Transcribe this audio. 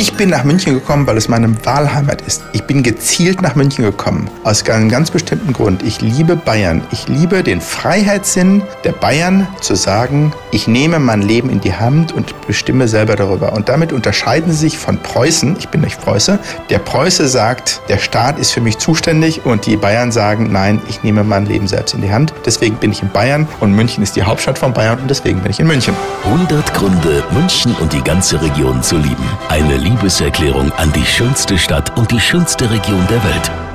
Ich bin nach München gekommen, weil es meine Wahlheimat ist. Ich bin gezielt nach München gekommen, aus einem ganz bestimmten Grund. Ich liebe Bayern. Ich liebe den Freiheitssinn der Bayern zu sagen, ich nehme mein Leben in die Hand und bestimme selber darüber. Und damit unterscheiden sie sich von Preußen. Ich bin nicht Preuße. Der Preuße sagt, der Staat ist für mich zuständig und die Bayern sagen, nein, ich nehme mein Leben selbst in die Hand. Deswegen bin ich in Bayern und München ist die Hauptstadt von Bayern und deswegen bin ich in München. 100 Gründe, München und die ganze Region zu lieben. Eine Liebeserklärung an die schönste Stadt und die schönste Region der Welt.